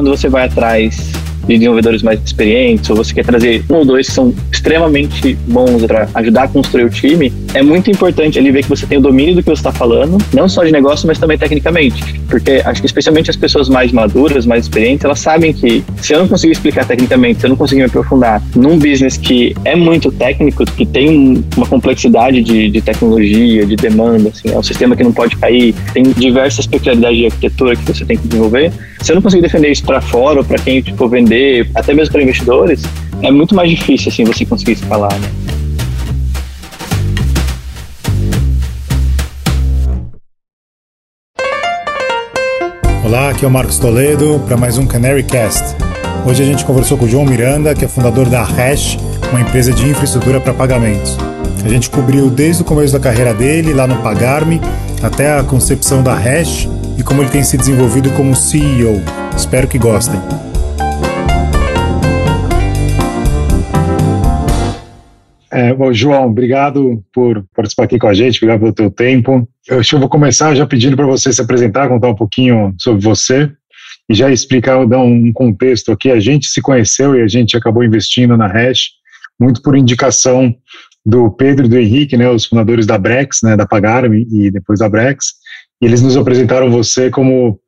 quando você vai atrás de desenvolvedores mais experientes, ou você quer trazer um ou dois que são extremamente bons para ajudar a construir o time, é muito importante ali ver que você tem o domínio do que você está falando, não só de negócio, mas também tecnicamente. Porque acho que especialmente as pessoas mais maduras, mais experientes, elas sabem que se eu não conseguir explicar tecnicamente, se eu não conseguir me aprofundar num business que é muito técnico, que tem uma complexidade de, de tecnologia, de demanda, assim, é um sistema que não pode cair, tem diversas peculiaridades de arquitetura que você tem que desenvolver. Se eu não conseguir defender isso para fora ou para quem tipo, vender até mesmo para investidores, é muito mais difícil assim você conseguir escalar, né? Olá, aqui é o Marcos Toledo para mais um Canary Cast. Hoje a gente conversou com o João Miranda, que é fundador da Hash, uma empresa de infraestrutura para pagamentos. A gente cobriu desde o começo da carreira dele, lá no Pagarme, até a concepção da Hash e como ele tem se desenvolvido como CEO. Espero que gostem. É, bom, João, obrigado por participar aqui com a gente, obrigado pelo teu tempo. Eu, eu vou começar já pedindo para você se apresentar, contar um pouquinho sobre você e já explicar, dar um contexto aqui. A gente se conheceu e a gente acabou investindo na Hash muito por indicação do Pedro e do Henrique, né, os fundadores da Brex, né, da Pagarme e depois da Brex, e eles nos apresentaram você como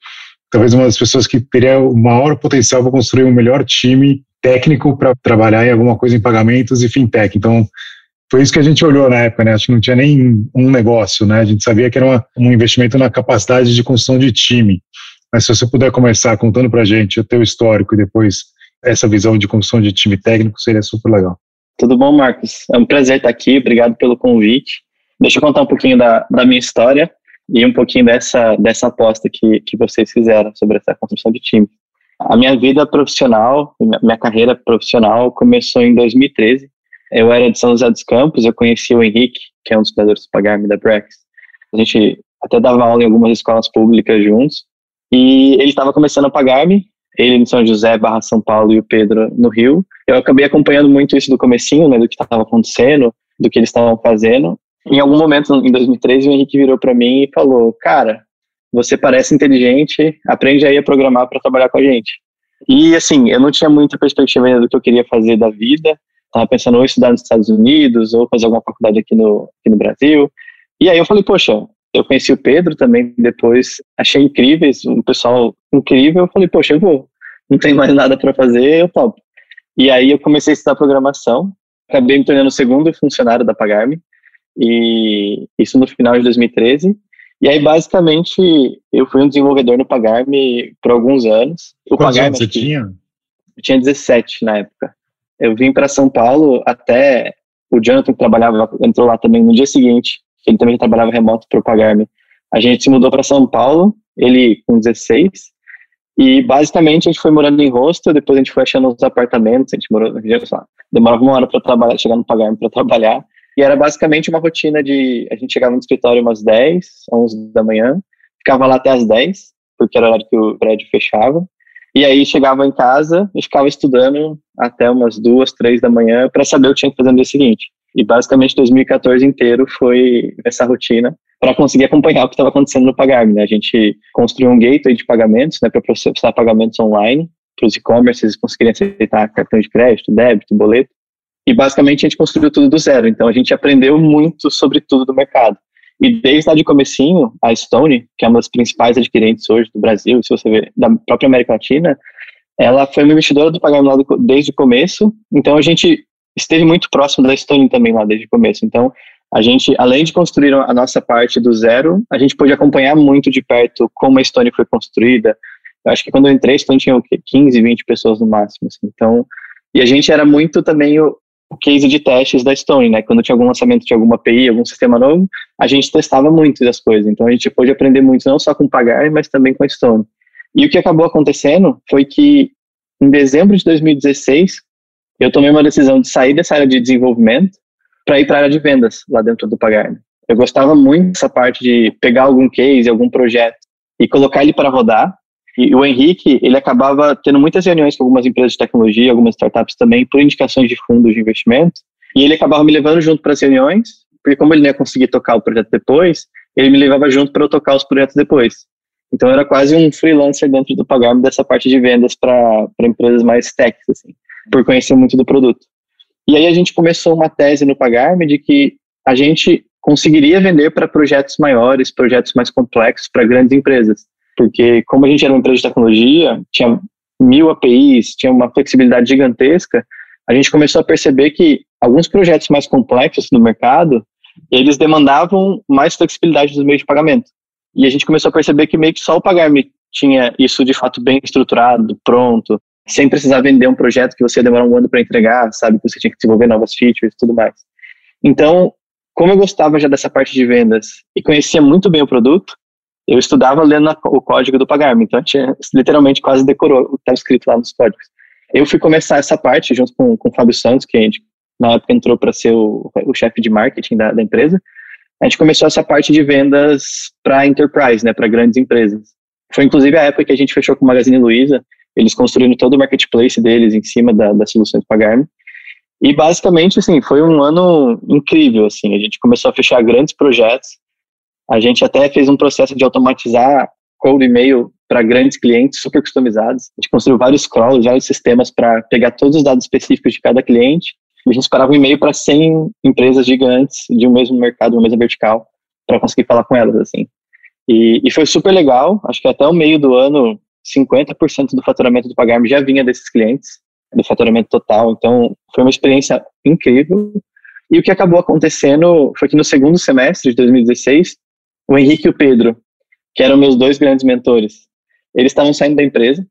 talvez uma das pessoas que teria o maior potencial para construir um melhor time técnico para trabalhar em alguma coisa em pagamentos e fintech. Então, foi isso que a gente olhou na época, né? Acho que não tinha nem um negócio, né? A gente sabia que era uma, um investimento na capacidade de construção de time. Mas se você puder começar contando para a gente o teu histórico e depois essa visão de construção de time técnico, seria super legal. Tudo bom, Marcos? É um prazer estar aqui. Obrigado pelo convite. Deixa eu contar um pouquinho da, da minha história e um pouquinho dessa, dessa aposta que, que vocês fizeram sobre essa construção de time. A minha vida profissional, minha carreira profissional começou em 2013. Eu era de São José dos Campos, eu conheci o Henrique, que é um dos fundadores do Pagarme da Brex. A gente até dava aula em algumas escolas públicas juntos. E ele estava começando a pagar-me, ele em São José, barra São Paulo e o Pedro no Rio. Eu acabei acompanhando muito isso do comecinho, né, do que estava acontecendo, do que eles estavam fazendo. Em algum momento, em 2013, o Henrique virou para mim e falou, cara, você parece inteligente, aprende aí a programar para trabalhar com a gente. E assim, eu não tinha muita perspectiva ainda do que eu queria fazer da vida. Tava pensando ou estudar nos Estados Unidos ou fazer alguma faculdade aqui no, aqui no Brasil. E aí eu falei, poxa, eu conheci o Pedro também depois, achei incríveis, um pessoal incrível. Eu falei, poxa, eu vou. Não tem mais nada para fazer, eu topo. E aí eu comecei a estudar programação, acabei me tornando o segundo funcionário da Pagarme, e isso no final de 2013. E aí, basicamente, eu fui um desenvolvedor no Pagarme por alguns anos. O Quantos Pagarme, anos você tinha? Eu tinha 17 na época. Eu vim para São Paulo até o Jonathan, que trabalhava, entrou lá também no dia seguinte. Ele também trabalhava remoto para o Pagarme. A gente se mudou para São Paulo, ele com 16. E basicamente a gente foi morando em hostel, depois a gente foi achando os apartamentos, a gente morou, sei lá, demorava uma hora para trabalhar, chegar no Pagarme para trabalhar. E era basicamente uma rotina de. A gente chegava no escritório umas 10, 11 da manhã, ficava lá até as 10, porque era a hora que o prédio fechava. E aí chegava em casa e ficava estudando até umas duas, três da manhã para saber o que tinha que fazer no dia seguinte. E basicamente 2014 inteiro foi essa rotina para conseguir acompanhar o que estava acontecendo no Pagarme. Né? A gente construiu um gateway de pagamentos né, para processar pagamentos online para os e-commerces conseguirem aceitar cartão de crédito, débito, boleto. E basicamente a gente construiu tudo do zero. Então a gente aprendeu muito sobre tudo do mercado. E desde lá de comecinho, a Stone, que é uma das principais adquirentes hoje do Brasil, se você ver, da própria América Latina, ela foi uma investidora do pagamento desde o começo. Então a gente esteve muito próximo da Stone também lá desde o começo. Então a gente, além de construir a nossa parte do zero, a gente pôde acompanhar muito de perto como a Stone foi construída. Eu acho que quando eu entrei, a Stone tinha o quê? 15, 20 pessoas no máximo. Assim. Então, e a gente era muito também o, o case de testes da Stone, né? Quando tinha algum lançamento de alguma API, algum sistema novo, a gente testava muito das coisas. Então a gente pôde aprender muito, não só com Pagar, mas também com a Stone. E o que acabou acontecendo foi que em dezembro de 2016, eu tomei uma decisão de sair dessa área de desenvolvimento para ir para a área de vendas lá dentro do Pagar. Eu gostava muito dessa parte de pegar algum case, algum projeto e colocar ele para rodar e o Henrique, ele acabava tendo muitas reuniões com algumas empresas de tecnologia, algumas startups também, por indicações de fundos de investimento. E ele acabava me levando junto para as reuniões, porque como ele não ia conseguir tocar o projeto depois, ele me levava junto para eu tocar os projetos depois. Então era quase um freelancer dentro do Pagarme dessa parte de vendas para empresas mais techs, assim, por conhecer muito do produto. E aí a gente começou uma tese no Pagarme de que a gente conseguiria vender para projetos maiores, projetos mais complexos, para grandes empresas. Porque como a gente era uma empresa de tecnologia, tinha mil APIs, tinha uma flexibilidade gigantesca, a gente começou a perceber que alguns projetos mais complexos no mercado, eles demandavam mais flexibilidade dos meios de pagamento. E a gente começou a perceber que meio que só o Pagar.me tinha isso de fato bem estruturado, pronto, sem precisar vender um projeto que você ia demorar um ano para entregar, sabe, que você tinha que desenvolver novas features e tudo mais. Então, como eu gostava já dessa parte de vendas e conhecia muito bem o produto, eu estudava lendo o código do Pagar.me, então tinha, literalmente quase decorou o que estava escrito lá nos códigos. Eu fui começar essa parte junto com, com o Fábio Santos, que a gente na época entrou para ser o, o chefe de marketing da, da, empresa. A gente começou essa parte de vendas para enterprise, né, para grandes empresas. Foi inclusive a época que a gente fechou com o Magazine Luiza, eles construindo todo o marketplace deles em cima da, das soluções Pagar.me. E basicamente, assim, foi um ano incrível, assim, a gente começou a fechar grandes projetos, a gente até fez um processo de automatizar cold e-mail para grandes clientes super customizados. A gente construiu vários crawls, vários sistemas para pegar todos os dados específicos de cada cliente. E a gente esperava um e-mail para 100 empresas gigantes de um mesmo mercado, uma mesma vertical, para conseguir falar com elas, assim. E, e, foi super legal. Acho que até o meio do ano, 50% do faturamento do Pagarme já vinha desses clientes do faturamento total. Então, foi uma experiência incrível. E o que acabou acontecendo foi que no segundo semestre de 2016, o Henrique e o Pedro, que eram meus dois grandes mentores, eles estavam saindo da empresa,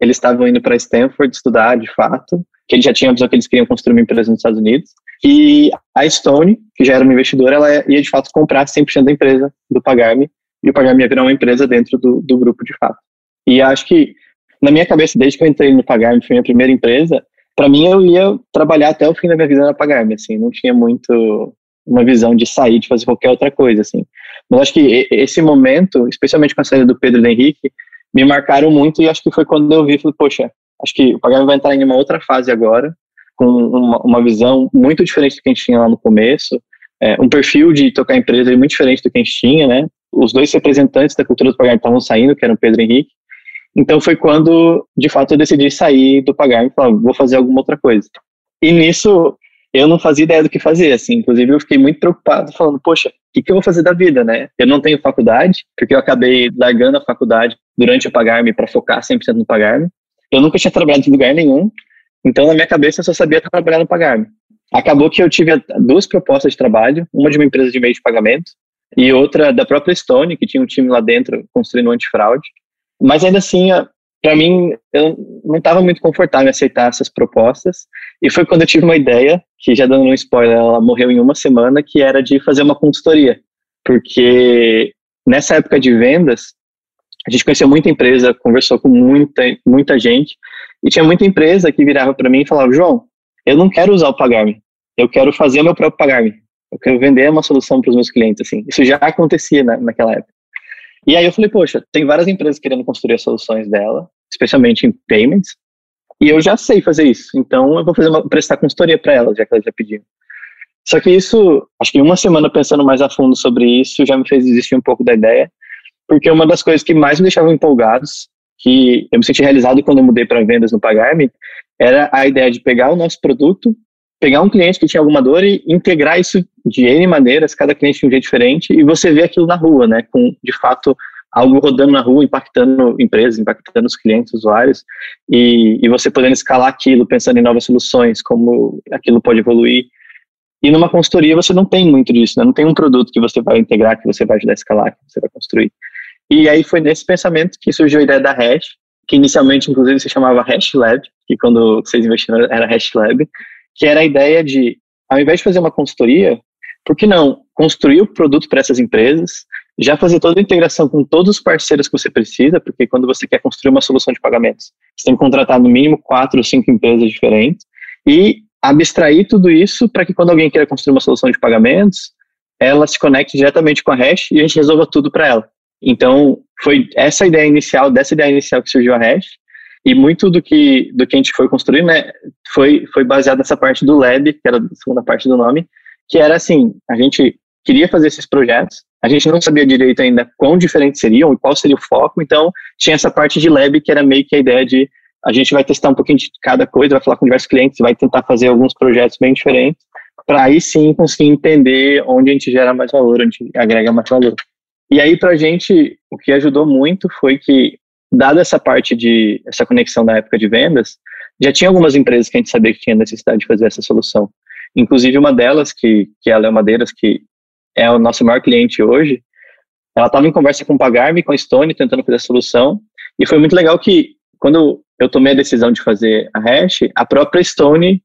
eles estavam indo para Stanford estudar de fato, que eles já tinham a visão que eles queriam construir uma empresa nos Estados Unidos. E a Stone, que já era uma investidora, ela ia de fato comprar 100% da empresa do Pagarme, e o Pagarme ia virar uma empresa dentro do, do grupo de fato. E acho que na minha cabeça, desde que eu entrei no Pagarme, foi minha primeira empresa, para mim eu ia trabalhar até o fim da minha vida na Pagarme, assim, não tinha muito uma visão de sair, de fazer qualquer outra coisa, assim. Mas acho que esse momento, especialmente com a saída do Pedro e do Henrique, me marcaram muito e acho que foi quando eu vi, falei, poxa, acho que o Pagarme vai entrar em uma outra fase agora, com uma, uma visão muito diferente do que a gente tinha lá no começo, é, um perfil de tocar empresa muito diferente do que a gente tinha, né? Os dois representantes da cultura do Pagarme estavam saindo, que eram Pedro e Henrique, então foi quando, de fato, eu decidi sair do pagar e falar, vou fazer alguma outra coisa. E nisso, eu não fazia ideia do que fazer, assim. Inclusive, eu fiquei muito preocupado, falando, poxa, o que, que eu vou fazer da vida, né? Eu não tenho faculdade, porque eu acabei largando a faculdade durante o pagar-me para focar 100% no pagar-me. Eu nunca tinha trabalhado em lugar nenhum, então na minha cabeça eu só sabia trabalhar no pagar-me. Acabou que eu tive duas propostas de trabalho, uma de uma empresa de meio de pagamento e outra da própria Stone, que tinha um time lá dentro construindo antifraude. Mas ainda assim, para mim, eu não estava muito confortável em aceitar essas propostas. E foi quando eu tive uma ideia, que já dando um spoiler, ela morreu em uma semana, que era de fazer uma consultoria. Porque nessa época de vendas, a gente conheceu muita empresa, conversou com muita, muita gente, e tinha muita empresa que virava para mim e falava: João, eu não quero usar o Pagar-me, eu quero fazer o meu próprio Pagar-me. Eu quero vender uma solução para os meus clientes. Assim. Isso já acontecia na, naquela época. E aí eu falei, poxa, tem várias empresas querendo construir as soluções dela, especialmente em payments, e eu já sei fazer isso. Então eu vou fazer uma, prestar consultoria para elas, já que elas já pediram. Só que isso, acho que uma semana pensando mais a fundo sobre isso, já me fez desistir um pouco da ideia, porque uma das coisas que mais me deixavam empolgados, que eu me senti realizado quando eu mudei para vendas no Pagarme, era a ideia de pegar o nosso produto pegar um cliente que tinha alguma dor e integrar isso de N maneiras, cada cliente de um jeito diferente, e você vê aquilo na rua, né, com, de fato, algo rodando na rua, impactando empresas, impactando os clientes, usuários, e, e você podendo escalar aquilo, pensando em novas soluções, como aquilo pode evoluir. E numa consultoria você não tem muito disso, né? não tem um produto que você vai integrar, que você vai ajudar a escalar, que você vai construir. E aí foi nesse pensamento que surgiu a ideia da Hash, que inicialmente, inclusive, se chamava Hash Lab, que quando vocês investiram era Hash Lab, que era a ideia de, ao invés de fazer uma consultoria, por que não construir o produto para essas empresas, já fazer toda a integração com todos os parceiros que você precisa, porque quando você quer construir uma solução de pagamentos, você tem que contratar no mínimo quatro ou cinco empresas diferentes, e abstrair tudo isso para que quando alguém queira construir uma solução de pagamentos, ela se conecte diretamente com a Hash e a gente resolva tudo para ela. Então, foi essa ideia inicial, dessa ideia inicial que surgiu a Hash, e muito do que, do que a gente foi construir, né, foi, foi baseado nessa parte do lab, que era a segunda parte do nome, que era assim, a gente queria fazer esses projetos, a gente não sabia direito ainda quão diferentes seriam e qual seria o foco, então tinha essa parte de lab que era meio que a ideia de a gente vai testar um pouquinho de cada coisa, vai falar com diversos clientes, vai tentar fazer alguns projetos bem diferentes, para aí sim conseguir entender onde a gente gera mais valor, onde agrega mais valor. E aí, para a gente, o que ajudou muito foi que, dada essa parte de, essa conexão da época de vendas, já tinha algumas empresas que a gente sabia que tinha necessidade de fazer essa solução. Inclusive, uma delas, que, que é a Léo Madeiras, que é o nosso maior cliente hoje, ela estava em conversa com o Pagarme, com a Stone, tentando fazer a solução, e foi muito legal que, quando eu tomei a decisão de fazer a hash, a própria Stone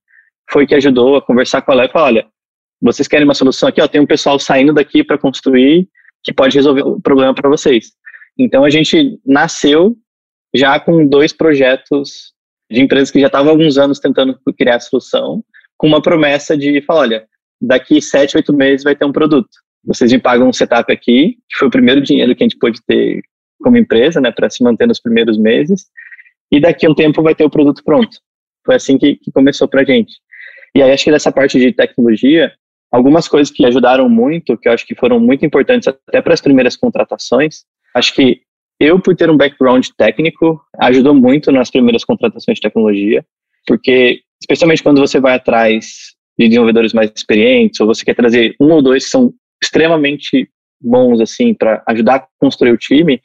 foi que ajudou a conversar com a Léo e falar, olha, vocês querem uma solução aqui, ó, tem um pessoal saindo daqui para construir que pode resolver o problema para vocês. Então a gente nasceu já com dois projetos de empresas que já estavam há alguns anos tentando criar a solução, com uma promessa de falar, olha, daqui sete, oito meses vai ter um produto. Vocês me pagam um setup aqui, que foi o primeiro dinheiro que a gente pôde ter como empresa, né, para se manter nos primeiros meses, e daqui a um tempo vai ter o produto pronto. Foi assim que, que começou para a gente. E aí acho que dessa parte de tecnologia, algumas coisas que ajudaram muito, que eu acho que foram muito importantes até para as primeiras contratações. Acho que eu, por ter um background técnico, ajudou muito nas primeiras contratações de tecnologia, porque, especialmente quando você vai atrás de desenvolvedores mais experientes, ou você quer trazer um ou dois que são extremamente bons, assim, para ajudar a construir o time,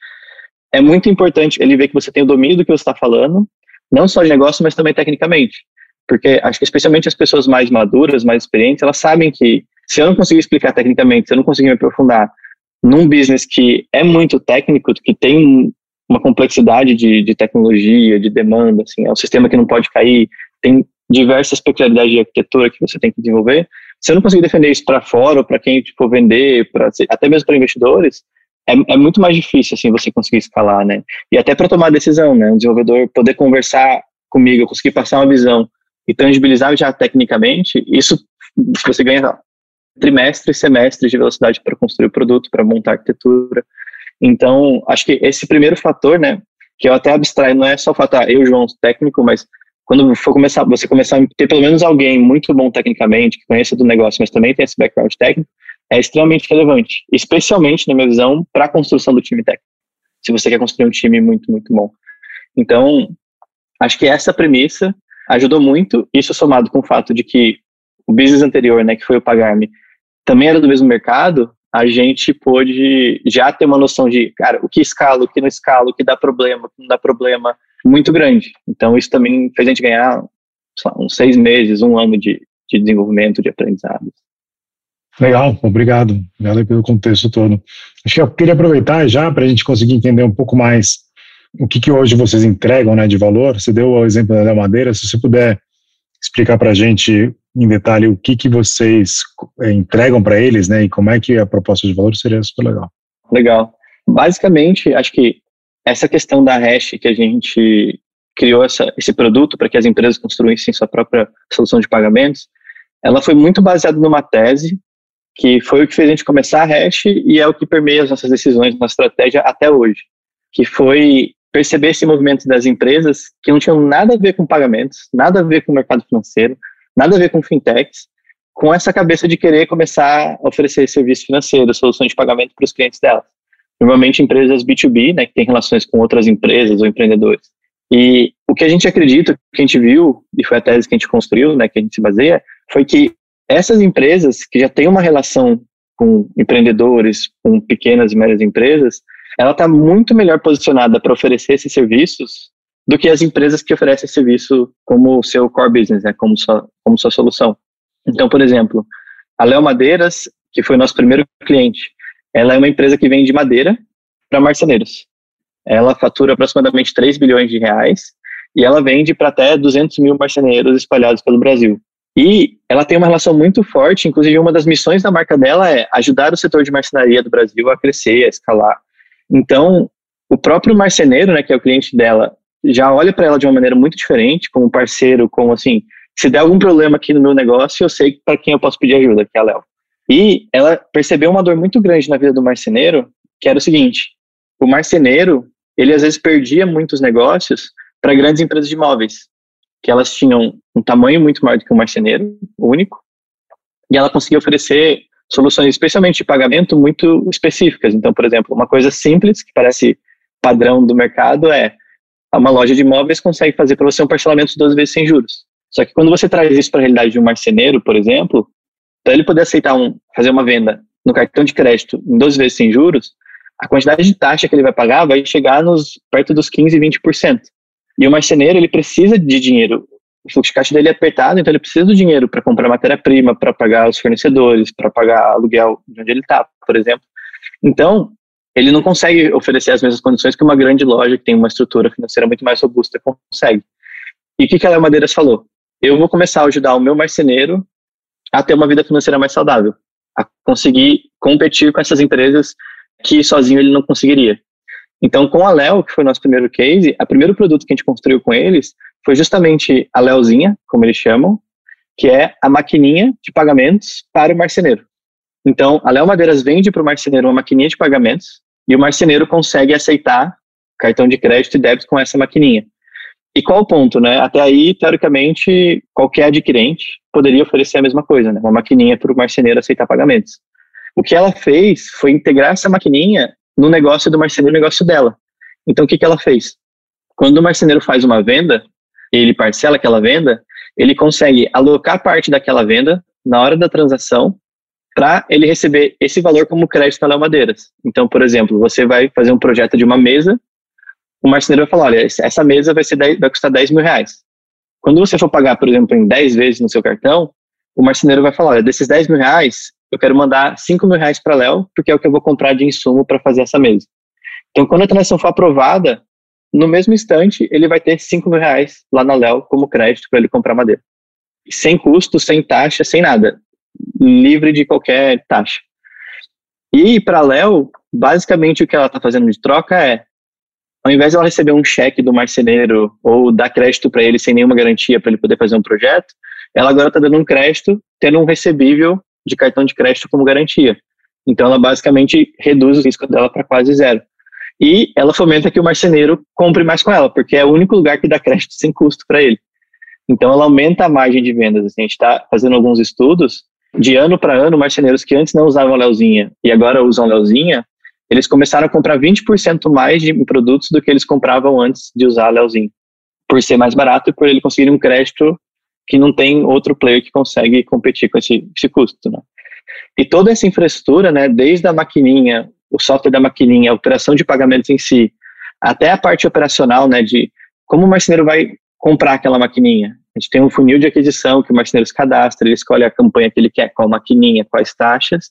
é muito importante ele ver que você tem o domínio do que você está falando, não só de negócio, mas também tecnicamente. Porque acho que especialmente as pessoas mais maduras, mais experientes, elas sabem que se eu não conseguir explicar tecnicamente, se eu não conseguir me aprofundar num business que é muito técnico, que tem uma complexidade de, de tecnologia, de demanda, assim, é um sistema que não pode cair, tem diversas peculiaridades de arquitetura que você tem que desenvolver. Se eu não conseguir defender isso para fora, ou para quem tipo vender, para até mesmo para investidores, é, é, muito mais difícil assim você conseguir escalar, né? E até para tomar decisão, né? Um desenvolvedor poder conversar comigo, conseguir passar uma visão e tangibilizar já tecnicamente, isso você ganha trimestres, semestres de velocidade para construir o produto, para montar a arquitetura. Então, acho que esse primeiro fator, né, que eu até abstraio, não é só o fato, ah, eu, João, técnico, mas quando for começar, você começar a ter pelo menos alguém muito bom tecnicamente, que conheça do negócio, mas também tem esse background técnico, é extremamente relevante, especialmente, na minha visão, para a construção do time técnico. Se você quer construir um time muito, muito bom. Então, acho que essa premissa ajudou muito, isso somado com o fato de que o business anterior, né, que foi o Pagarme, também era do mesmo mercado, a gente pôde já ter uma noção de, cara, o que escala, o que não escala, o que dá problema, o que não dá problema, muito grande. Então, isso também fez a gente ganhar lá, uns seis meses, um ano de, de desenvolvimento, de aprendizado. Legal, obrigado. Obrigado pelo contexto todo. Acho que eu queria aproveitar já para a gente conseguir entender um pouco mais o que, que hoje vocês entregam né, de valor. Você deu o exemplo da Madeira, se você puder explicar para a gente em detalhe o que, que vocês é, entregam para eles né, e como é que a proposta de valor seria super legal. Legal. Basicamente, acho que essa questão da hash que a gente criou essa, esse produto para que as empresas construíssem sua própria solução de pagamentos, ela foi muito baseada numa tese que foi o que fez a gente começar a hash e é o que permeia as nossas decisões, nossa estratégia até hoje, que foi perceber esse movimento das empresas que não tinham nada a ver com pagamentos, nada a ver com o mercado financeiro, nada a ver com fintechs, com essa cabeça de querer começar a oferecer serviço financeiro, soluções de pagamento para os clientes delas. Normalmente empresas B2B, né, que têm relações com outras empresas ou empreendedores. E o que a gente acredita, o que a gente viu, e foi a tese que a gente construiu, né, que a gente se baseia, foi que essas empresas que já têm uma relação com empreendedores, com pequenas e médias empresas, ela está muito melhor posicionada para oferecer esses serviços do que as empresas que oferecem serviço como seu core business, né, como sua, como sua solução. Então, por exemplo, a Léo Madeiras, que foi nosso primeiro cliente, ela é uma empresa que vende madeira para marceneiros. Ela fatura aproximadamente 3 bilhões de reais e ela vende para até 200 mil marceneiros espalhados pelo Brasil. E ela tem uma relação muito forte, inclusive uma das missões da marca dela é ajudar o setor de marcenaria do Brasil a crescer, a escalar. Então, o próprio marceneiro, né, que é o cliente dela, já olha para ela de uma maneira muito diferente, como parceiro, como assim, se der algum problema aqui no meu negócio, eu sei para quem eu posso pedir ajuda, que é a Léo. E ela percebeu uma dor muito grande na vida do marceneiro, que era o seguinte: o marceneiro, ele às vezes perdia muitos negócios para grandes empresas de imóveis que elas tinham um tamanho muito maior do que um marceneiro único, e ela conseguia oferecer soluções, especialmente de pagamento, muito específicas. Então, por exemplo, uma coisa simples, que parece padrão do mercado, é uma loja de imóveis consegue fazer para você um parcelamento de 12 vezes sem juros. Só que quando você traz isso para a realidade de um marceneiro, por exemplo, para ele poder aceitar um, fazer uma venda no cartão de crédito em 12 vezes sem juros, a quantidade de taxa que ele vai pagar vai chegar nos perto dos 15, 20%. E o marceneiro, ele precisa de dinheiro. O fluxo de caixa dele é apertado, então ele precisa do dinheiro para comprar matéria-prima, para pagar os fornecedores, para pagar aluguel de onde ele está, por exemplo. Então, ele não consegue oferecer as mesmas condições que uma grande loja que tem uma estrutura financeira muito mais robusta consegue. E o que, que a Léo Madeiras falou? Eu vou começar a ajudar o meu marceneiro a ter uma vida financeira mais saudável, a conseguir competir com essas empresas que sozinho ele não conseguiria. Então, com a Léo, que foi nosso primeiro case, o primeiro produto que a gente construiu com eles foi justamente a Léozinha, como eles chamam, que é a maquininha de pagamentos para o marceneiro. Então, a Léo Madeiras vende para o marceneiro uma maquininha de pagamentos e o marceneiro consegue aceitar cartão de crédito e débito com essa maquininha. E qual o ponto, né? Até aí, teoricamente, qualquer adquirente poderia oferecer a mesma coisa, né? Uma maquininha para o marceneiro aceitar pagamentos. O que ela fez foi integrar essa maquininha no negócio do marceneiro, no negócio dela. Então, o que, que ela fez? Quando o marceneiro faz uma venda, ele parcela aquela venda, ele consegue alocar parte daquela venda na hora da transação para ele receber esse valor como crédito na Léo Madeiras. Então, por exemplo, você vai fazer um projeto de uma mesa, o marceneiro vai falar, olha, essa mesa vai, ser 10, vai custar 10 mil reais. Quando você for pagar, por exemplo, em 10 vezes no seu cartão, o marceneiro vai falar, olha, desses 10 mil reais, eu quero mandar 5 mil reais para Léo, porque é o que eu vou comprar de insumo para fazer essa mesa. Então, quando a transação for aprovada, no mesmo instante, ele vai ter 5 mil reais lá na Léo como crédito para ele comprar madeira. Sem custo, sem taxa, sem nada. Livre de qualquer taxa. E para a Léo, basicamente o que ela está fazendo de troca é, ao invés de ela receber um cheque do marceneiro ou dar crédito para ele sem nenhuma garantia para ele poder fazer um projeto, ela agora está dando um crédito, tendo um recebível de cartão de crédito como garantia. Então, ela basicamente reduz o risco dela para quase zero. E ela fomenta que o marceneiro compre mais com ela, porque é o único lugar que dá crédito sem custo para ele. Então, ela aumenta a margem de vendas. Assim, a gente está fazendo alguns estudos. De ano para ano, marceneiros que antes não usavam a Leozinha e agora usam a Leozinha, eles começaram a comprar 20% mais de produtos do que eles compravam antes de usar a Leozinha, por ser mais barato e por ele conseguir um crédito que não tem outro player que consegue competir com esse, esse custo, né? E toda essa infraestrutura, né, desde a maquininha, o software da maquininha, a operação de pagamentos em si, até a parte operacional, né, de como o marceneiro vai comprar aquela maquininha. A gente tem um funil de aquisição que o marceneiro se cadastra, ele escolhe a campanha que ele quer, qual maquininha, quais taxas.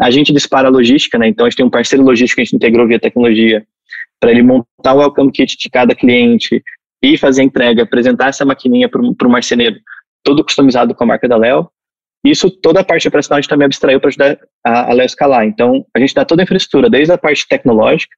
A gente dispara a logística, né, então a gente tem um parceiro logístico que a gente integrou via tecnologia para ele montar o welcome kit de cada cliente, e fazer a entrega, apresentar essa maquininha para o marceneiro, todo customizado com a marca da Léo. Isso, toda a parte operacional a gente também abstraiu para ajudar a, a Léo escalar. Então, a gente dá toda a infraestrutura, desde a parte tecnológica,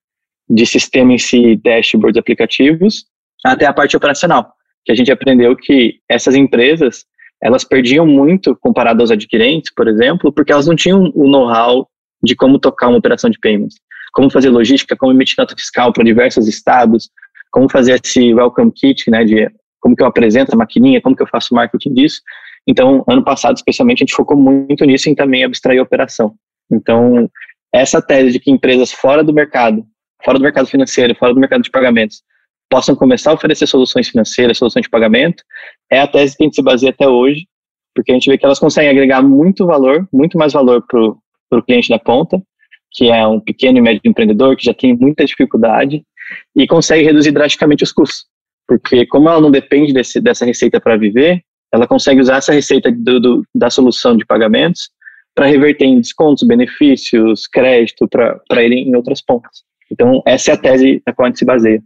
de sistema em si, dashboards, aplicativos, até a parte operacional, que a gente aprendeu que essas empresas, elas perdiam muito comparado aos adquirentes, por exemplo, porque elas não tinham o know-how de como tocar uma operação de payments, como fazer logística, como emitir nota fiscal para diversos estados, como fazer esse welcome kit, né, de como que eu apresento a maquininha, como que eu faço marketing disso. Então, ano passado, especialmente, a gente focou muito nisso em também abstrair a operação. Então, essa tese de que empresas fora do mercado, fora do mercado financeiro, fora do mercado de pagamentos, possam começar a oferecer soluções financeiras, soluções de pagamento, é a tese que a gente se baseia até hoje, porque a gente vê que elas conseguem agregar muito valor, muito mais valor para o cliente da ponta, que é um pequeno e médio empreendedor que já tem muita dificuldade e consegue reduzir drasticamente os custos. Porque como ela não depende desse, dessa receita para viver, ela consegue usar essa receita do, do, da solução de pagamentos para reverter em descontos, benefícios, crédito para ele em outras pontas. Então, essa é a tese na qual a gente se baseia.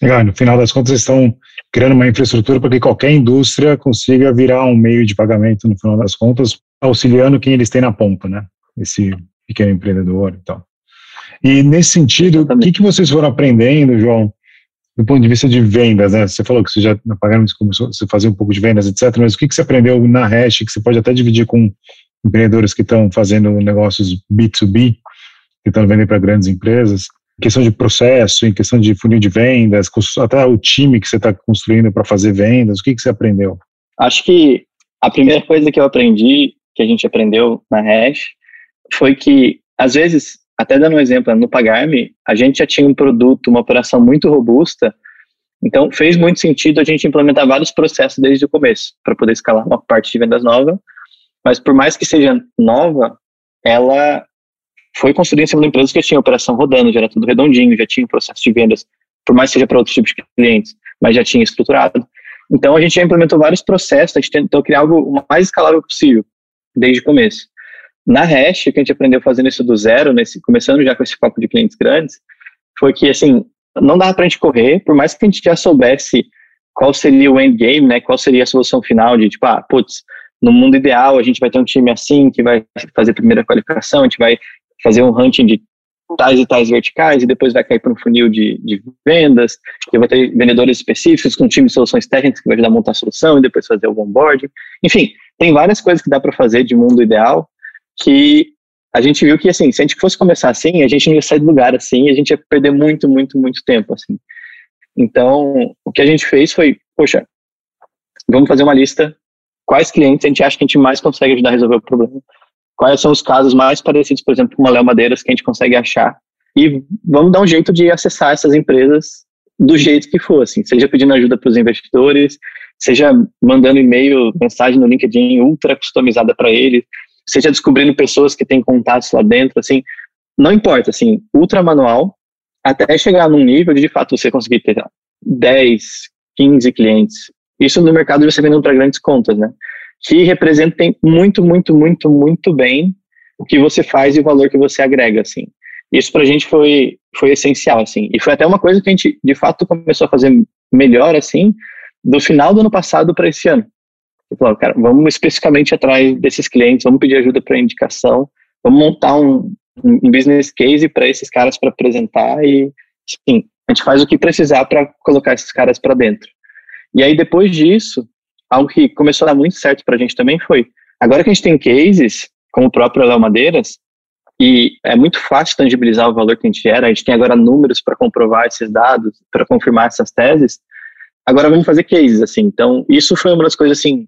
Legal, no final das contas, estão criando uma infraestrutura para que qualquer indústria consiga virar um meio de pagamento, no final das contas, auxiliando quem eles têm na ponta, né? Esse pequeno empreendedor e tal. E nesse sentido, o que, que vocês foram aprendendo, João, do ponto de vista de vendas, né? Você falou que você já na Pagamos começou a fazer um pouco de vendas, etc. Mas o que, que você aprendeu na Hash que você pode até dividir com empreendedores que estão fazendo negócios B2B, que estão vendendo para grandes empresas? Questão de processo, em questão de funil de vendas, até o time que você está construindo para fazer vendas, o que, que você aprendeu? Acho que a primeira coisa que eu aprendi, que a gente aprendeu na Hash, foi que, às vezes, até dando um exemplo, no Pagarme, a gente já tinha um produto, uma operação muito robusta, então fez muito sentido a gente implementar vários processos desde o começo, para poder escalar uma parte de vendas nova, mas por mais que seja nova, ela foi construída em cima de empresas que tinha operação rodando, já era tudo redondinho, já tinha processo de vendas, por mais que seja para outros tipos de clientes, mas já tinha estruturado. Então a gente já implementou vários processos, a gente tentou criar algo o mais escalável possível, desde o começo. Na Hash, que a gente aprendeu fazendo isso do zero, nesse, começando já com esse foco de clientes grandes, foi que, assim, não dava para a gente correr, por mais que a gente já soubesse qual seria o endgame, né, qual seria a solução final de, tipo, ah, putz, no mundo ideal a gente vai ter um time assim, que vai fazer a primeira qualificação, a gente vai fazer um hunting de tais e tais verticais e depois vai cair para um funil de, de vendas, que vai ter vendedores específicos com um time de soluções técnicas que vai ajudar a montar a solução e depois fazer o onboarding. Enfim, tem várias coisas que dá para fazer de mundo ideal que a gente viu que, assim, se a gente fosse começar assim, a gente não ia sair do lugar assim, a gente ia perder muito, muito, muito tempo, assim. Então, o que a gente fez foi, poxa, vamos fazer uma lista, quais clientes a gente acha que a gente mais consegue ajudar a resolver o problema, quais são os casos mais parecidos, por exemplo, com uma Léo Madeiras, que a gente consegue achar, e vamos dar um jeito de acessar essas empresas do jeito que for, assim, seja pedindo ajuda para os investidores, seja mandando e-mail, mensagem no LinkedIn ultra customizada para eles, seja descobrindo pessoas que têm contatos lá dentro, assim, não importa, assim, ultra manual, até chegar num nível de, de fato, você conseguir ter 10, 15 clientes. Isso no mercado você vendendo para grandes contas, né? Que representem muito, muito, muito, muito bem o que você faz e o valor que você agrega, assim. Isso para a gente foi, foi essencial, assim. E foi até uma coisa que a gente, de fato, começou a fazer melhor, assim, do final do ano passado para esse ano. Falou, cara, vamos especificamente atrás desses clientes, vamos pedir ajuda para indicação, vamos montar um, um business case para esses caras para apresentar e, sim, a gente faz o que precisar para colocar esses caras para dentro. E aí, depois disso, algo que começou a dar muito certo para a gente também foi, agora que a gente tem cases, como o próprio Léo Madeiras, e é muito fácil tangibilizar o valor que a gente gera, a gente tem agora números para comprovar esses dados, para confirmar essas teses, agora vamos fazer cases, assim. Então, isso foi uma das coisas, assim,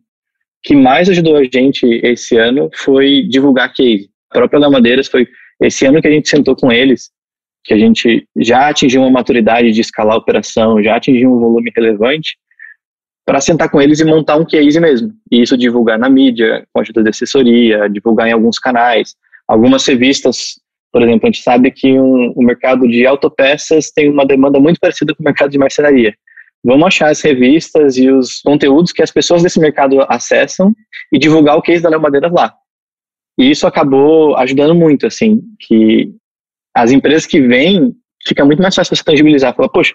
que mais ajudou a gente esse ano foi divulgar case. A própria Léo Madeiras foi esse ano que a gente sentou com eles, que a gente já atingiu uma maturidade de escalar a operação, já atingiu um volume relevante, para sentar com eles e montar um case mesmo. E isso divulgar na mídia, com ajuda de assessoria, divulgar em alguns canais. Algumas revistas, por exemplo, a gente sabe que um, o mercado de autopeças tem uma demanda muito parecida com o mercado de marcenaria. Vamos achar as revistas e os conteúdos que as pessoas desse mercado acessam e divulgar o case da Léo Madeiras lá. E isso acabou ajudando muito, assim, que as empresas que vêm, fica muito mais fácil você tangibilizar. Falar, poxa,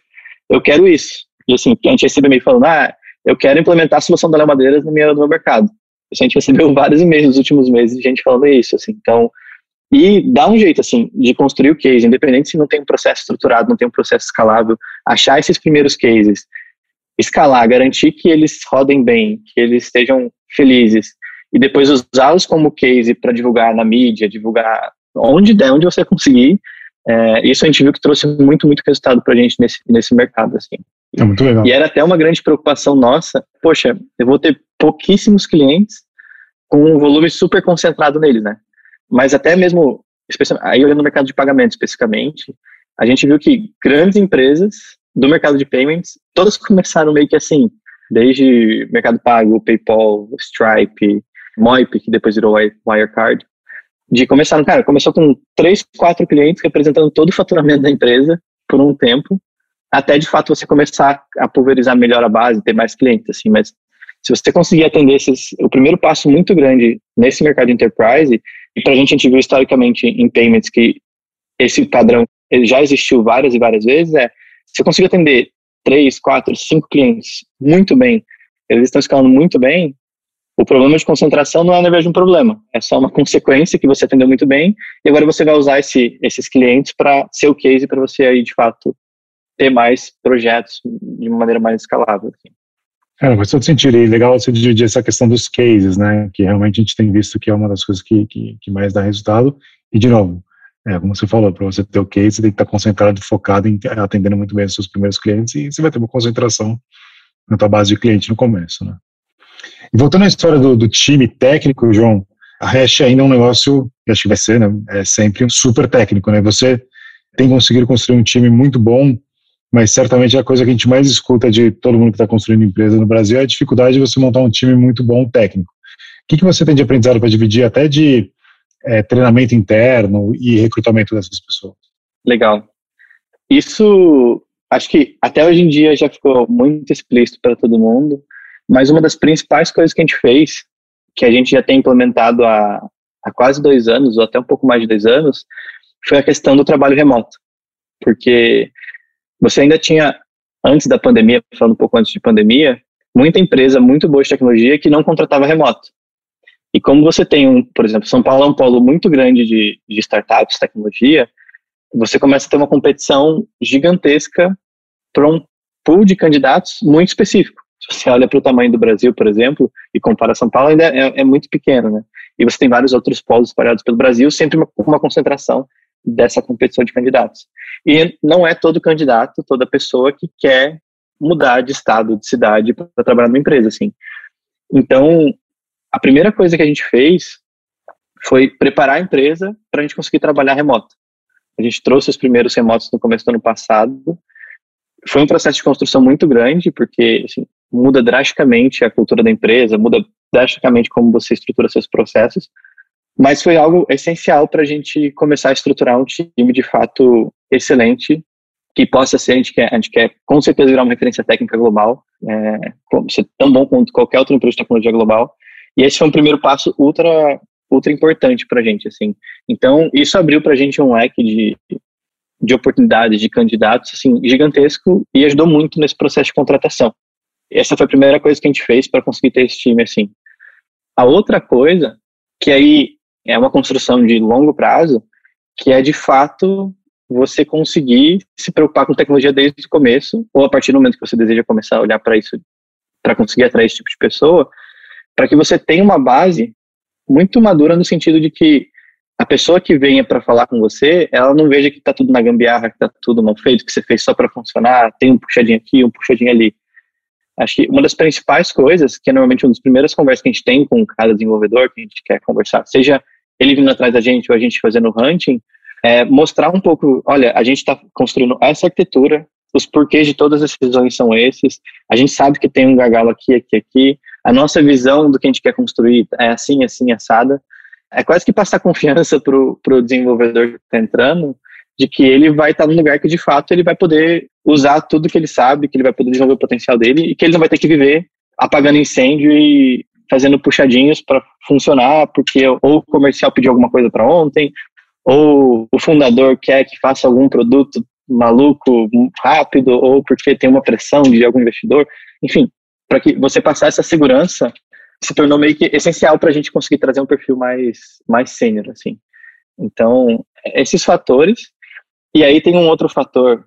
eu quero isso. E assim, a gente recebe e-mail falando, ah, eu quero implementar a solução da Léo Madeiras no meu, mercado. Assim, a gente recebeu vários e-mails nos últimos meses de gente falando isso, assim. Então, e dá um jeito, assim, de construir o case, independente se não tem um processo estruturado, não tem um processo escalável, achar esses primeiros cases, escalar, garantir que eles rodem bem, que eles estejam felizes, e depois usá-los como case para divulgar na mídia, divulgar onde der, onde você conseguir. É, isso a gente viu que trouxe muito, muito resultado para a gente nesse, nesse mercado, assim. É muito legal. E era até uma grande preocupação nossa, poxa, eu vou ter pouquíssimos clientes com um volume super concentrado neles, né? Mas até mesmo, aí olhando no mercado de pagamento especificamente, a gente viu que grandes empresas do mercado de payments, todas começaram meio que assim, desde Mercado Pago, PayPal, Stripe, Moip, que depois virou Wirecard, de começar, cara, começou com três, quatro clientes representando todo o faturamento da empresa por um tempo, até de fato você começar a pulverizar melhor a base, ter mais clientes, assim, mas se você conseguir atender esses, o primeiro passo muito grande nesse mercado de enterprise, e para a gente, a gente viu historicamente em payments que esse padrão ele já existiu várias e várias vezes, é se eu conseguir atender três, quatro, cinco clientes muito bem, eles estão escalando muito bem, o problema de concentração não é, na verdade, um problema. É só uma consequência que você atendeu muito bem e agora você vai usar esse, esses clientes para ser o case para você aí, de fato, ter mais projetos de maneira mais escalável. Assim. É, faz todo sentido. E legal você dividir essa questão dos cases, né? Que realmente a gente tem visto que é uma das coisas que, que, que mais dá resultado. E, de novo, é, como você falou, para você ter o case, você tem que estar concentrado, focado em atendendo muito bem os seus primeiros clientes e você vai ter uma concentração na tua base de cliente no começo, né? E voltando à história do, do time técnico, João, a hash ainda é um negócio, acho que vai ser, né, é sempre super técnico, né? Você tem conseguido construir um time muito bom, mas certamente a coisa que a gente mais escuta de todo mundo que está construindo empresa no Brasil é a dificuldade de você montar um time muito bom técnico. O que, que você tem de aprendizado para dividir até de é, treinamento interno e recrutamento dessas pessoas? Legal. Isso, acho que até hoje em dia já ficou muito explícito para todo mundo, mas uma das principais coisas que a gente fez, que a gente já tem implementado há, há quase dois anos, ou até um pouco mais de dois anos, foi a questão do trabalho remoto. Porque você ainda tinha, antes da pandemia, falando um pouco antes de pandemia, muita empresa muito boa de tecnologia que não contratava remoto. E como você tem um, por exemplo, São Paulo é um polo muito grande de, de startups, tecnologia, você começa a ter uma competição gigantesca para um pool de candidatos muito específico. Se você olha para o tamanho do Brasil, por exemplo, e compara São Paulo, ainda é, é, muito pequeno, né? E você tem vários outros polos espalhados pelo Brasil, sempre uma, uma concentração dessa competição de candidatos. E não é todo candidato, toda pessoa que quer mudar de estado, de cidade para trabalhar numa empresa, assim. Então, a primeira coisa que a gente fez foi preparar a empresa para a gente conseguir trabalhar remoto. A gente trouxe os primeiros remotos no começo do ano passado. Foi um processo de construção muito grande, porque assim, muda drasticamente a cultura da empresa, muda drasticamente como você estrutura seus processos, mas foi algo essencial para a gente começar a estruturar um time de fato excelente, que possa ser, a gente quer, a gente quer com certeza virar uma referência técnica global, é, ser tão bom quanto qualquer outra empresa de tecnologia global. E esse foi um primeiro passo ultra, ultra importante para a gente, assim. Então, isso abriu para a gente um leque de, de oportunidades de candidatos, assim, gigantesco e ajudou muito nesse processo de contratação. Essa foi a primeira coisa que a gente fez para conseguir ter esse time, assim. A outra coisa, que aí é uma construção de longo prazo, que é de fato você conseguir se preocupar com tecnologia desde o começo, ou a partir do momento que você deseja começar a olhar para isso, para conseguir atrair esse tipo de pessoa, para que você tenha uma base muito madura no sentido de que a pessoa que venha para falar com você, ela não veja que está tudo na gambiarra, que está tudo mal feito, que você fez só para funcionar, tem um puxadinho aqui, um puxadinho ali. Acho que uma das principais coisas, que é normalmente uma das primeiras conversas que a gente tem com cada desenvolvedor que a gente quer conversar, seja ele vindo atrás da gente ou a gente fazendo hunting, é mostrar um pouco, olha, a gente está construindo essa arquitetura, os porquês de todas as decisões são esses, a gente sabe que tem um gargalo aqui, aqui, aqui, a nossa visão do que a gente quer construir é assim, assim, assada. É quase que passar confiança para o desenvolvedor que está entrando, de que ele vai estar tá num lugar que de fato ele vai poder usar tudo que ele sabe, que ele vai poder desenvolver o potencial dele e que ele não vai ter que viver apagando incêndio e fazendo puxadinhos para funcionar, porque ou o comercial pediu alguma coisa para ontem, ou o fundador quer que faça algum produto maluco, rápido, ou porque tem uma pressão de algum investidor. Enfim, para que você passar essa segurança se tornou meio que essencial para a gente conseguir trazer um perfil mais mais sênior, assim. Então, esses fatores. E aí tem um outro fator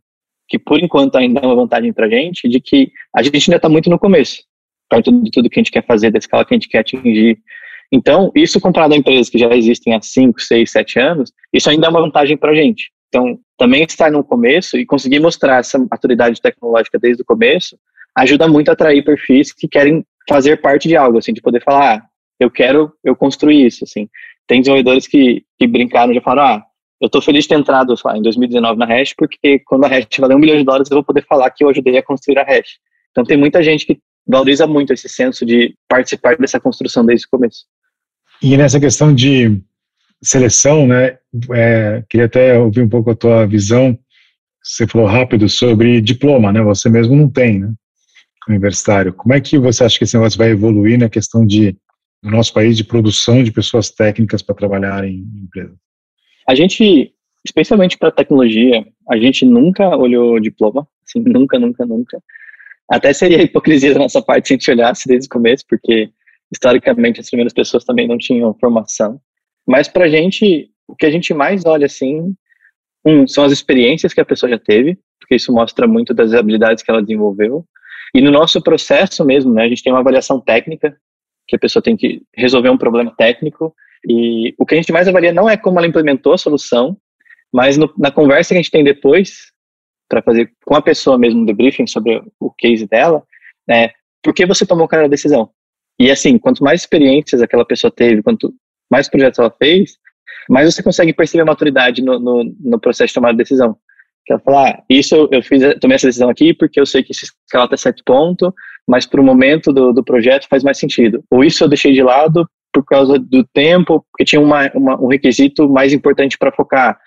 que, por enquanto, ainda é uma vantagem para a gente, de que a gente ainda está muito no começo perto de tudo que a gente quer fazer, da escala que a gente quer atingir. Então, isso comparado a empresas que já existem há 5, 6, 7 anos, isso ainda é uma vantagem para a gente. Então, também estar no começo e conseguir mostrar essa maturidade tecnológica desde o começo ajuda muito a atrair perfis que querem fazer parte de algo, assim, de poder falar, ah, eu quero, eu construir isso, assim. Tem desenvolvedores que, que brincaram, já falaram, ah, eu estou feliz de ter entrado lá, em 2019 na Hash, porque quando a Hash valer um milhão de dólares, eu vou poder falar que eu ajudei a construir a Hash. Então, tem muita gente que valoriza muito esse senso de participar dessa construção desde o começo. E nessa questão de seleção, né, é, queria até ouvir um pouco a tua visão. Você falou rápido sobre diploma, né? Você mesmo não tem, né? Universitário. Como é que você acha que esse negócio vai evoluir na questão de no nosso país de produção de pessoas técnicas para trabalhar em empresas? A gente, especialmente para tecnologia, a gente nunca olhou diploma, assim, nunca, nunca, nunca. Até seria hipocrisia da nossa parte se a gente olhasse desde o começo, porque historicamente as primeiras pessoas também não tinham formação. Mas para a gente, o que a gente mais olha assim, um, são as experiências que a pessoa já teve, porque isso mostra muito das habilidades que ela desenvolveu. E no nosso processo mesmo, né, a gente tem uma avaliação técnica, que a pessoa tem que resolver um problema técnico. E o que a gente mais avalia não é como ela implementou a solução, mas no, na conversa que a gente tem depois, para fazer com a pessoa mesmo um debriefing sobre o case dela, né, por que você tomou aquela decisão? E assim, quanto mais experiências aquela pessoa teve, quanto mais projetos ela fez, mais você consegue perceber a maturidade no, no, no processo de tomar decisão. Que ela fala, ah, isso eu, fiz, tomei essa decisão aqui porque eu sei que se escala até certo ponto, mas para o momento do, do projeto faz mais sentido. Ou isso eu deixei de lado por causa do tempo, porque tinha uma, uma um requisito mais importante para focar.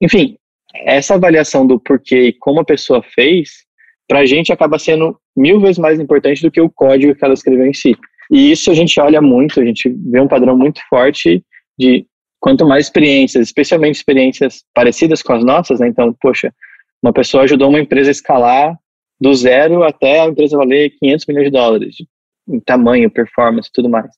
Enfim, essa avaliação do porquê e como a pessoa fez, para a gente acaba sendo mil vezes mais importante do que o código que ela escreveu em si. E isso a gente olha muito, a gente vê um padrão muito forte de quanto mais experiências, especialmente experiências parecidas com as nossas, né? Então, poxa, uma pessoa ajudou uma empresa a escalar do zero até a empresa valer 500 milhões de dólares em tamanho, performance e tudo mais.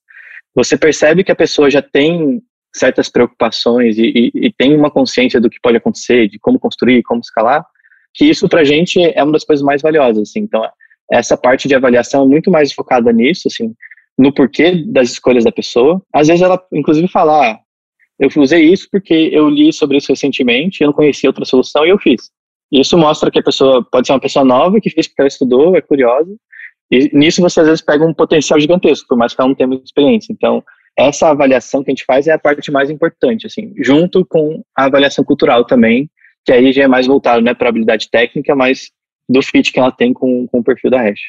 Você percebe que a pessoa já tem certas preocupações e, e, e, tem uma consciência do que pode acontecer, de como construir, como escalar, que isso para a gente é uma das coisas mais valiosas. Assim. Então, essa parte de avaliação é muito mais focada nisso, assim, no porquê das escolhas da pessoa. Às vezes ela, inclusive, fala, ah, eu usei isso porque eu li sobre isso recentemente, eu não conhecia outra solução e eu fiz. Isso mostra que a pessoa pode ser uma pessoa nova que fez porque ela estudou, é curiosa, e nisso você às vezes pega um potencial gigantesco, por mais que ela não tenha muita experiência. Então, essa avaliação que a gente faz é a parte mais importante, assim, junto com a avaliação cultural também, que aí já é mais voltado, né, para a habilidade técnica, mas do fit que ela tem com, com o perfil da Hash.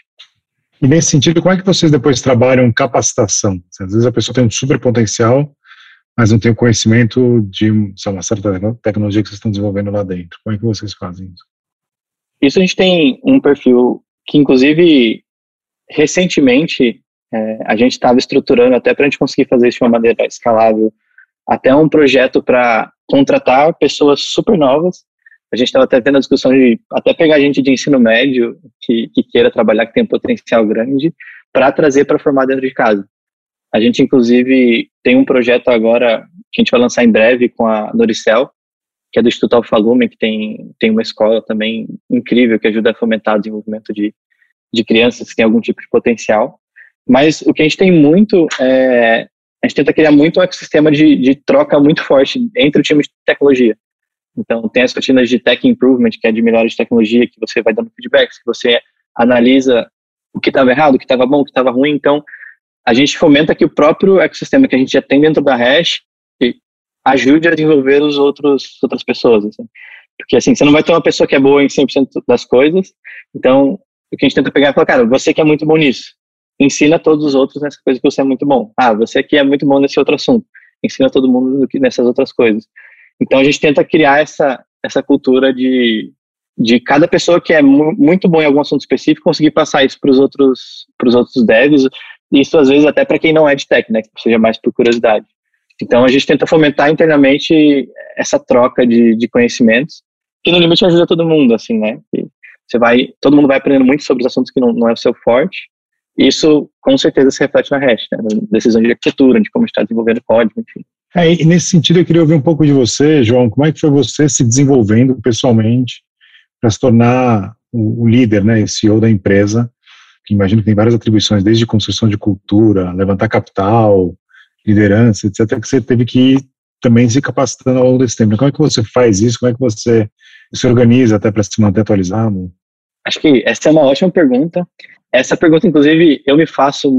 E nesse sentido, como é que vocês depois trabalham capacitação? Às vezes a pessoa tem um super potencial, mas não tem o conhecimento de uma certa tecnologia que vocês estão desenvolvendo lá dentro. Como é que vocês fazem isso? Isso a gente tem um perfil que, inclusive, recentemente é, a gente estava estruturando até para a gente conseguir fazer isso de uma maneira escalável, até um projeto para contratar pessoas super novas. A gente estava até tendo a discussão de até pegar gente de ensino médio que, que queira trabalhar, que tem um potencial grande, para trazer para formar dentro de casa. A gente, inclusive, tem um projeto agora que a gente vai lançar em breve com a Noricel, que é do Instituto Alfalume, que tem, tem uma escola também incrível que ajuda a fomentar o desenvolvimento de, de crianças que têm algum tipo de potencial. Mas o que a gente tem muito é. A gente tenta criar muito um ecossistema de, de troca muito forte entre o time de tecnologia. Então, tem as rotinas de tech improvement, que é de melhora de tecnologia, que você vai dando feedbacks, que você analisa o que estava errado, o que estava bom, o que estava ruim. Então, a gente fomenta que o próprio ecossistema que a gente já tem dentro da Hash ajude a desenvolver os outros outras pessoas. Assim. Porque, assim, você não vai ter uma pessoa que é boa em 100% das coisas. Então, o que a gente tenta pegar é falar, cara, você que é muito bom nisso, ensina todos os outros nessa coisa que você é muito bom. Ah, você aqui é muito bom nesse outro assunto. Ensina todo mundo nessas outras coisas. Então a gente tenta criar essa, essa cultura de, de cada pessoa que é mu muito bom em algum assunto específico conseguir passar isso para os outros, os outros devs. Isso às vezes até para quem não é de tech, né, que seja mais por curiosidade. Então a gente tenta fomentar internamente essa troca de, de conhecimentos, que no limite ajuda todo mundo, assim, né? Você vai, todo mundo vai aprendendo muito sobre os assuntos que não, não é o seu forte, isso com certeza se reflete na REST, né, na decisão de arquitetura, de como está desenvolvendo código, enfim. É, e nesse sentido, eu queria ouvir um pouco de você, João. Como é que foi você se desenvolvendo pessoalmente para se tornar o, o líder, né, CEO da empresa? Que imagino que tem várias atribuições, desde construção de cultura, levantar capital, liderança, etc., que você teve que ir também se capacitando ao longo desse tempo. Como é que você faz isso? Como é que você se organiza até para se manter atualizado? Acho que essa é uma ótima pergunta. Essa pergunta, inclusive, eu me faço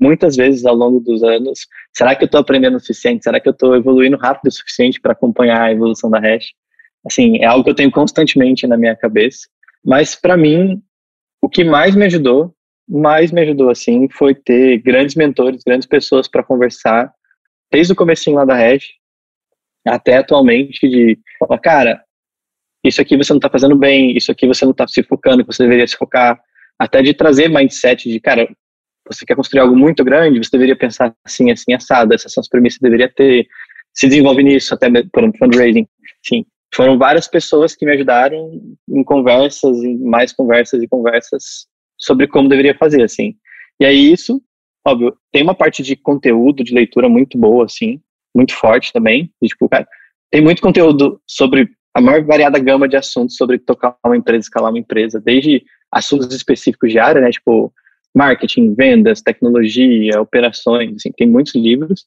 muitas vezes ao longo dos anos. Será que eu estou aprendendo o suficiente? Será que eu estou evoluindo rápido o suficiente para acompanhar a evolução da hash? Assim, é algo que eu tenho constantemente na minha cabeça. Mas, para mim, o que mais me ajudou, mais me ajudou, assim, foi ter grandes mentores, grandes pessoas para conversar, desde o comecinho lá da hash até atualmente, de falar, cara, isso aqui você não está fazendo bem, isso aqui você não está se focando, você deveria se focar até de trazer mindset de, cara, você quer construir algo muito grande, você deveria pensar assim, assim, assado, essas são as premissas que deveria ter, se desenvolve nisso, até por um fundraising. Sim, foram várias pessoas que me ajudaram em conversas, em mais conversas e conversas sobre como deveria fazer, assim. E aí isso, óbvio, tem uma parte de conteúdo, de leitura muito boa, assim, muito forte também. E, tipo, cara, tem muito conteúdo sobre a maior variada gama de assuntos sobre tocar uma empresa, escalar uma empresa, desde assuntos específicos de área, né? Tipo, marketing, vendas, tecnologia, operações, assim, tem muitos livros,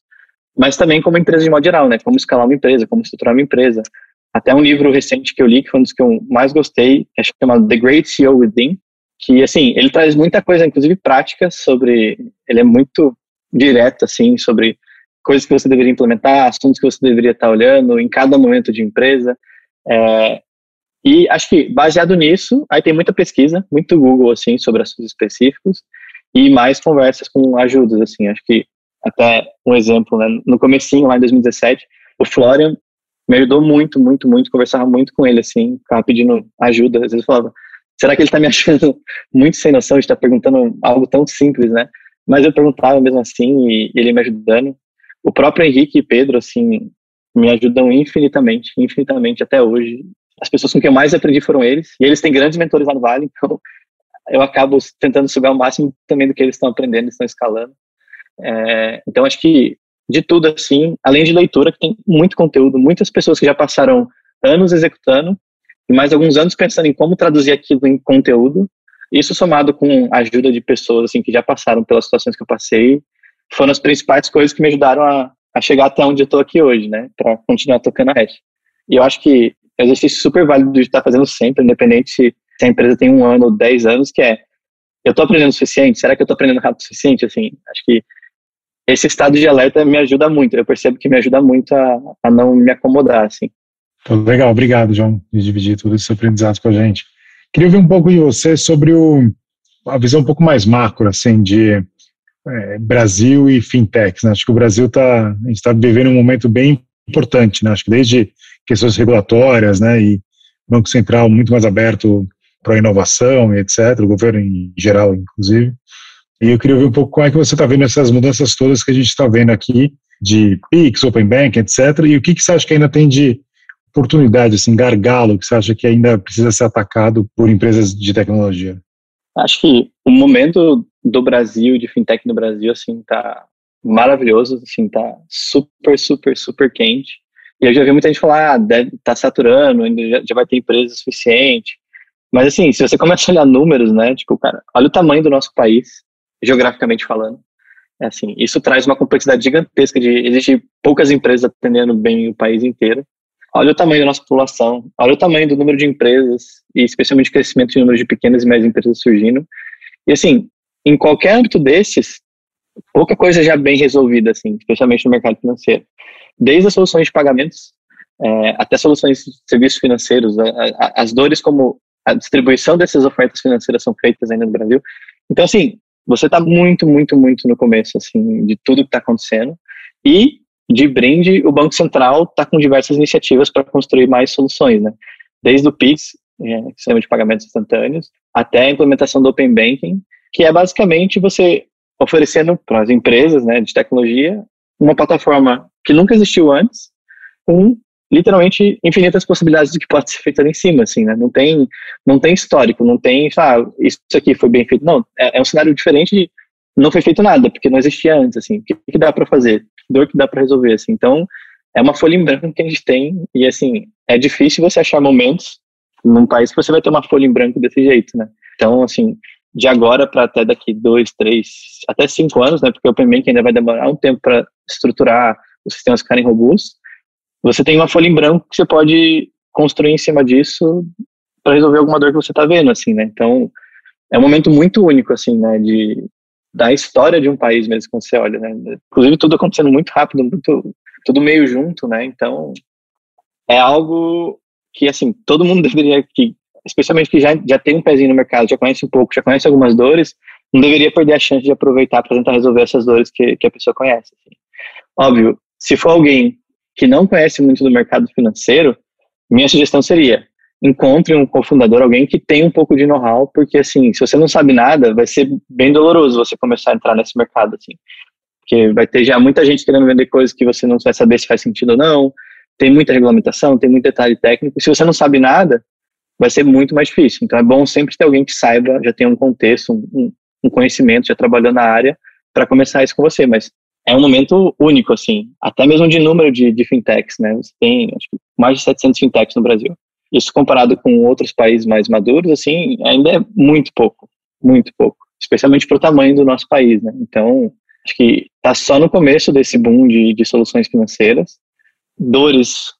mas também como empresa de modo geral, né? Como escalar uma empresa, como estruturar uma empresa. Até um livro recente que eu li, que foi um dos que eu mais gostei, é chamado The Great CEO Within, que, assim, ele traz muita coisa, inclusive prática, sobre... Ele é muito direto, assim, sobre coisas que você deveria implementar, assuntos que você deveria estar olhando em cada momento de empresa. É, e acho que baseado nisso, aí tem muita pesquisa, muito Google assim sobre assuntos específicos e mais conversas com ajudas assim. Acho que até um exemplo, né, no comecinho lá em 2017, o Florian me ajudou muito, muito, muito, conversava muito com ele assim, ficava pedindo ajuda, às vezes eu falava, será que ele está me achando muito sem noção de estar tá perguntando algo tão simples, né? Mas eu perguntava mesmo assim e ele me ajudando. O próprio Henrique e Pedro, assim, me ajudam infinitamente, infinitamente até hoje as pessoas com quem eu mais aprendi foram eles, e eles têm grandes mentores lá no Vale, então eu acabo tentando sugar o máximo também do que eles estão aprendendo, estão escalando. É, então acho que de tudo assim, além de leitura, que tem muito conteúdo, muitas pessoas que já passaram anos executando e mais alguns anos pensando em como traduzir aquilo em conteúdo. Isso somado com a ajuda de pessoas assim que já passaram pelas situações que eu passei, foram as principais coisas que me ajudaram a, a chegar até onde eu estou aqui hoje, né, para continuar tocando a rede. E eu acho que é um exercício super válido de estar fazendo sempre, independente se a empresa tem um ano ou dez anos, que é, eu estou aprendendo o suficiente? Será que eu estou aprendendo rápido o suficiente? Assim, acho que esse estado de alerta me ajuda muito, eu percebo que me ajuda muito a, a não me acomodar, assim. Legal, obrigado, João, de dividir tudo esse aprendizado com a gente. Queria ouvir um pouco de você sobre o, a visão um pouco mais macro, assim, de é, Brasil e fintechs. Né? Acho que o Brasil está está vivendo um momento bem importante, né? Acho que desde questões regulatórias, né, e Banco Central muito mais aberto para a inovação e etc., o governo em geral, inclusive. E eu queria ouvir um pouco como é que você está vendo essas mudanças todas que a gente está vendo aqui, de PIX, Open Bank, etc., e o que, que você acha que ainda tem de oportunidade, assim, gargalo, que você acha que ainda precisa ser atacado por empresas de tecnologia? Acho que o momento do Brasil, de fintech no Brasil, assim, tá maravilhoso, assim, tá super, super, super quente. E eu já vi muita gente falar, ah, deve tá saturando, ainda já, já vai ter empresa suficiente. Mas assim, se você começa a olhar números, né, tipo, cara, olha o tamanho do nosso país, geograficamente falando. É assim, isso traz uma complexidade gigantesca de existir poucas empresas atendendo bem o país inteiro. Olha o tamanho da nossa população, olha o tamanho do número de empresas e especialmente o crescimento de número de pequenas e médias empresas surgindo. E assim, em qualquer âmbito desses, pouca coisa já bem resolvida, assim, especialmente no mercado financeiro desde as soluções de pagamentos é, até soluções de serviços financeiros, a, a, as dores como a distribuição dessas ofertas financeiras são feitas ainda no Brasil. Então, assim, você está muito, muito, muito no começo, assim, de tudo que está acontecendo. E, de brinde, o Banco Central está com diversas iniciativas para construir mais soluções, né? Desde o PIX, é, sistema de pagamentos instantâneos, até a implementação do Open Banking, que é basicamente você oferecendo para as empresas né, de tecnologia uma plataforma que nunca existiu antes, com literalmente infinitas possibilidades do que pode ser feito ali em cima, assim, né? Não tem, não tem histórico, não tem, ah, isso aqui foi bem feito. Não, é, é um cenário diferente de não foi feito nada, porque não existia antes, assim. O que, que dá para fazer? Que dor que dá para resolver, assim. Então, é uma folha em branco que a gente tem e, assim, é difícil você achar momentos num país que você vai ter uma folha em branco desse jeito, né? Então, assim, de agora para até daqui dois, três, até cinco anos, né? Porque o Open Bank ainda vai demorar um tempo para estruturar os sistemas ficarem robustos, você tem uma folha em branco que você pode construir em cima disso para resolver alguma dor que você está vendo, assim, né? Então, é um momento muito único, assim, né? De, da história de um país mesmo, quando você olha, né? Inclusive, tudo acontecendo muito rápido, muito, tudo meio junto, né? Então, é algo que, assim, todo mundo deveria, que, especialmente que já, já tem um pezinho no mercado, já conhece um pouco, já conhece algumas dores, não deveria perder a chance de aproveitar para tentar resolver essas dores que, que a pessoa conhece. Assim. Óbvio, se for alguém que não conhece muito do mercado financeiro, minha sugestão seria encontre um cofundador, alguém que tem um pouco de know-how, porque assim, se você não sabe nada, vai ser bem doloroso você começar a entrar nesse mercado, assim. Porque vai ter já muita gente querendo vender coisas que você não vai saber se faz sentido ou não, tem muita regulamentação, tem muito detalhe técnico. Se você não sabe nada, vai ser muito mais difícil. Então é bom sempre ter alguém que saiba, já tem um contexto, um, um conhecimento, já trabalhou na área, para começar isso com você. Mas é um momento único, assim, até mesmo de número de, de fintechs, né? Você tem acho que mais de 700 fintechs no Brasil. Isso comparado com outros países mais maduros, assim, ainda é muito pouco, muito pouco, especialmente para o tamanho do nosso país, né? Então, acho que está só no começo desse boom de, de soluções financeiras. Dores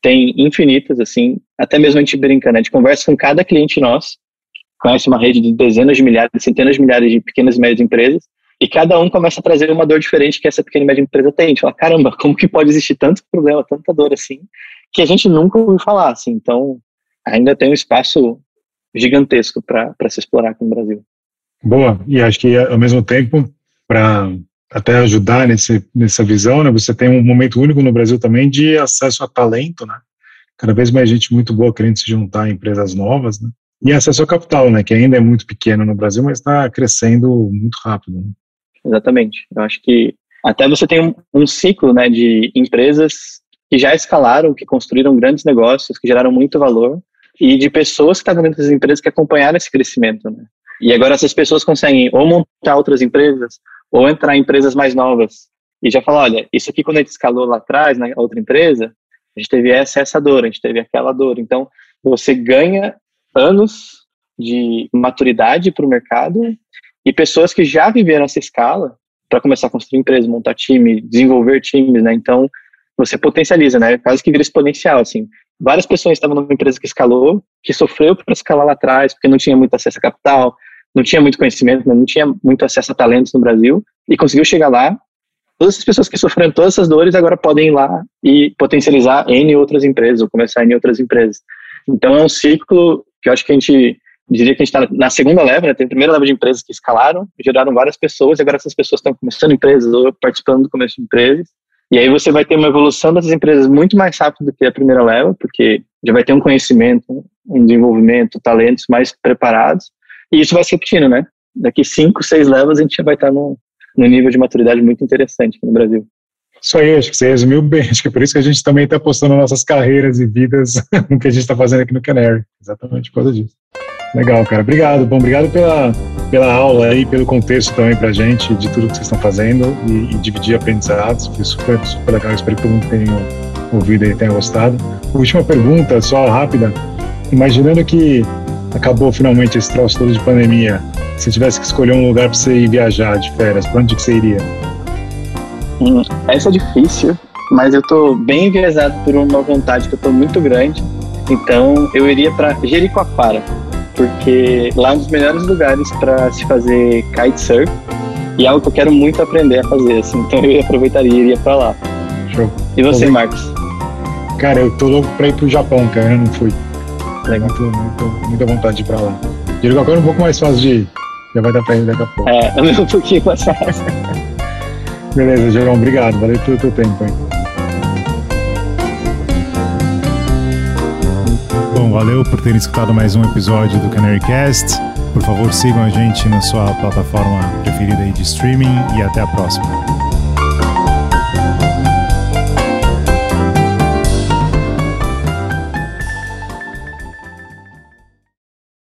tem infinitas, assim, até mesmo a gente brinca, né? A gente conversa com cada cliente nosso, conhece uma rede de dezenas de milhares, centenas de milhares de pequenas e médias empresas, E cada um começa a trazer uma dor diferente que essa pequena e média empresa tem. A gente fala, caramba, como que pode existir tanto problema, tanta dor assim, que a gente nunca ouviu falar, assim. Então, ainda tem um espaço gigantesco para se explorar aqui no Brasil. Boa, e acho que ao mesmo tempo, para até ajudar nesse, nessa visão, né, você tem um momento único no Brasil também de acesso a talento, né? Cada vez mais gente muito boa querendo se juntar a empresas novas, né? E acesso ao capital, né, que ainda é muito pequeno no Brasil, mas está crescendo muito rápido. Né? Exatamente. Eu acho que até você tem um, um ciclo, né, de empresas que já escalaram, que construíram grandes negócios, que geraram muito valor, e de pessoas que estavam dentro das empresas que acompanharam esse crescimento, né? E agora essas pessoas conseguem ou montar outras empresas, ou entrar em empresas mais novas. E já falar, olha, isso aqui quando a gente escalou lá atrás, na outra empresa, a gente teve essa, essa dor, a gente teve aquela dor. Então, você ganha anos de maturidade para o mercado e pessoas que já viveram essa escala para começar a construir empresas, montar time, desenvolver times, né? Então, você potencializa, né? Quase que vira exponencial, assim. Várias pessoas estavam numa empresa que escalou, que sofreu para escalar lá atrás, porque não tinha muito acesso a capital, não tinha muito conhecimento, não tinha muito acesso a talentos no Brasil, e conseguiu chegar lá. Todas as pessoas que sofreram todas essas dores agora podem ir lá e potencializar N outras empresas, ou começar em outras empresas. Então, é um ciclo que eu acho que a gente diria que a gente está na segunda leva, né? tem a primeira leva de empresas que escalaram, geraram várias pessoas, e agora essas pessoas estão começando empresas ou participando do começo de empresas. E aí você vai ter uma evolução dessas empresas muito mais rápido do que a primeira leva, porque já vai ter um conhecimento, um desenvolvimento, talentos mais preparados. E isso vai se repetindo, né? Daqui cinco, seis levas a gente já vai estar num, num nível de maturidade muito interessante no Brasil. Isso aí, acho que você resumiu bem. Acho que é por isso que a gente também está apostando nossas carreiras e vidas no que a gente está fazendo aqui no Canary. Exatamente por causa disso. Legal, cara. Obrigado. Bom, obrigado pela, pela aula aí, pelo contexto também pra gente de tudo que vocês estão fazendo e, e dividir aprendizados. Foi super, super legal. Espero que todo mundo tenha ouvido e tenha gostado. Última pergunta, só rápida. Imaginando que acabou finalmente esse troço todo de pandemia, se tivesse que escolher um lugar para você ir viajar de férias, para onde que você iria? Hum, essa é difícil, mas eu tô bem enviesado por uma vontade que eu tô muito grande. Então eu iria para Jericoacoara porque lá é um dos melhores lugares para se fazer kitesurf e é algo que eu quero muito aprender a fazer, assim, então eu aproveitaria e iria para lá. Show. E você, Marcos? Cara, eu tô louco para ir pro Japão, cara, eu não fui. Legal. Muito, muito, muita vontade de ir para lá. Jericoacoara é um pouco mais fácil de ir, já vai dar para ir daqui a pouco. É, é um pouquinho mais fácil. Beleza, João, obrigado, valeu pelo teu tempo, hein. Bom, valeu por terem escutado mais um episódio do Canary Cast. Por favor, sigam a gente na sua plataforma preferida de streaming e até a próxima.